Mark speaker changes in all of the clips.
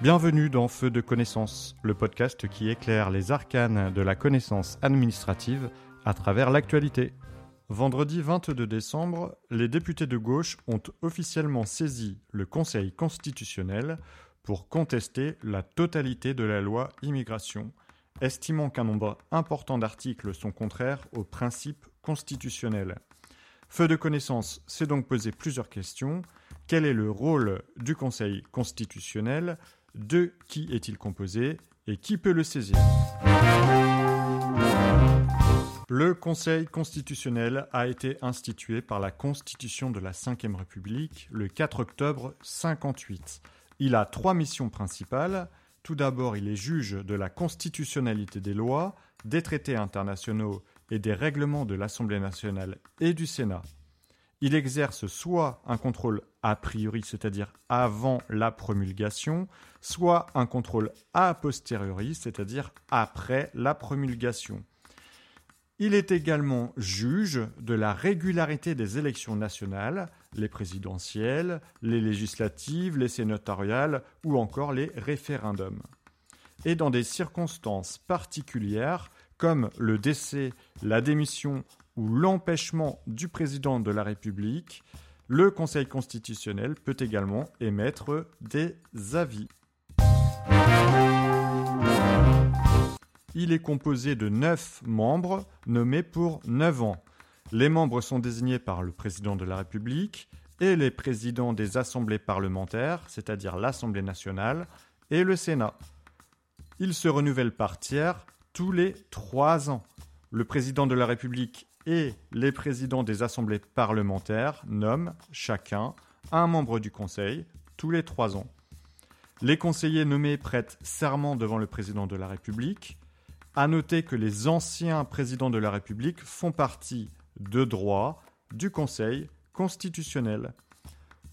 Speaker 1: Bienvenue dans Feu de connaissance, le podcast qui éclaire les arcanes de la connaissance administrative à travers l'actualité. Vendredi 22 décembre, les députés de gauche ont officiellement saisi le Conseil constitutionnel pour contester la totalité de la loi immigration, estimant qu'un nombre important d'articles sont contraires aux principes constitutionnels. Feu de connaissance s'est donc posé plusieurs questions. Quel est le rôle du Conseil constitutionnel de qui est-il composé et qui peut le saisir Le Conseil constitutionnel a été institué par la Constitution de la Ve République le 4 octobre 58. Il a trois missions principales. Tout d'abord, il est juge de la constitutionnalité des lois, des traités internationaux et des règlements de l'Assemblée nationale et du Sénat il exerce soit un contrôle a priori, c'est-à-dire avant la promulgation, soit un contrôle a posteriori, c'est-à-dire après la promulgation. Il est également juge de la régularité des élections nationales, les présidentielles, les législatives, les sénatoriales ou encore les référendums. Et dans des circonstances particulières, comme le décès, la démission l'empêchement du président de la République, le Conseil constitutionnel peut également émettre des avis. Il est composé de neuf membres nommés pour neuf ans. Les membres sont désignés par le président de la République et les présidents des assemblées parlementaires, c'est-à-dire l'Assemblée nationale et le Sénat. Ils se renouvellent par tiers tous les trois ans. Le président de la République et les présidents des assemblées parlementaires nomment chacun un membre du Conseil tous les trois ans. Les conseillers nommés prêtent serment devant le président de la République. À noter que les anciens présidents de la République font partie de droit du Conseil constitutionnel.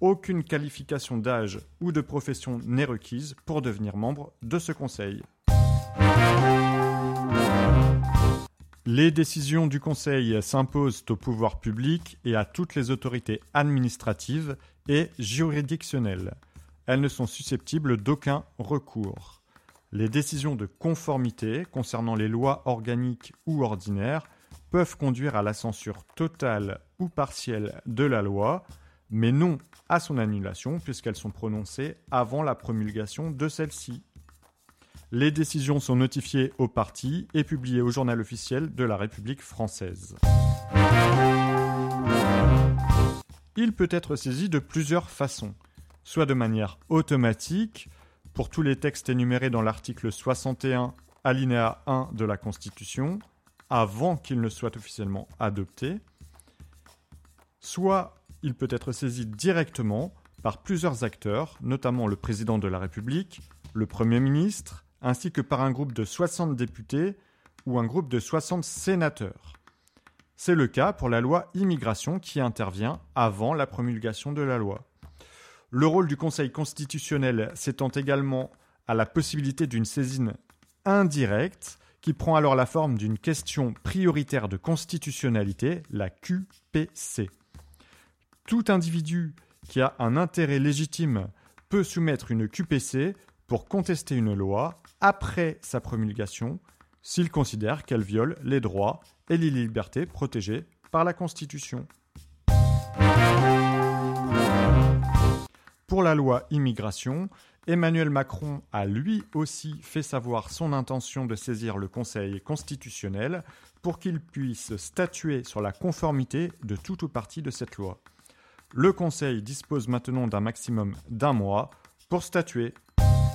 Speaker 1: Aucune qualification d'âge ou de profession n'est requise pour devenir membre de ce Conseil. Les décisions du Conseil s'imposent au pouvoir public et à toutes les autorités administratives et juridictionnelles. Elles ne sont susceptibles d'aucun recours. Les décisions de conformité concernant les lois organiques ou ordinaires peuvent conduire à la censure totale ou partielle de la loi, mais non à son annulation puisqu'elles sont prononcées avant la promulgation de celle-ci. Les décisions sont notifiées aux partis et publiées au journal officiel de la République française. Il peut être saisi de plusieurs façons, soit de manière automatique, pour tous les textes énumérés dans l'article 61 alinéa 1 de la Constitution, avant qu'il ne soit officiellement adopté, soit il peut être saisi directement par plusieurs acteurs, notamment le président de la République, le Premier ministre, ainsi que par un groupe de 60 députés ou un groupe de 60 sénateurs. C'est le cas pour la loi immigration qui intervient avant la promulgation de la loi. Le rôle du Conseil constitutionnel s'étend également à la possibilité d'une saisine indirecte qui prend alors la forme d'une question prioritaire de constitutionnalité, la QPC. Tout individu qui a un intérêt légitime peut soumettre une QPC pour contester une loi après sa promulgation s'il considère qu'elle viole les droits et les libertés protégés par la Constitution. Pour la loi immigration, Emmanuel Macron a lui aussi fait savoir son intention de saisir le Conseil constitutionnel pour qu'il puisse statuer sur la conformité de tout ou partie de cette loi. Le Conseil dispose maintenant d'un maximum d'un mois pour statuer.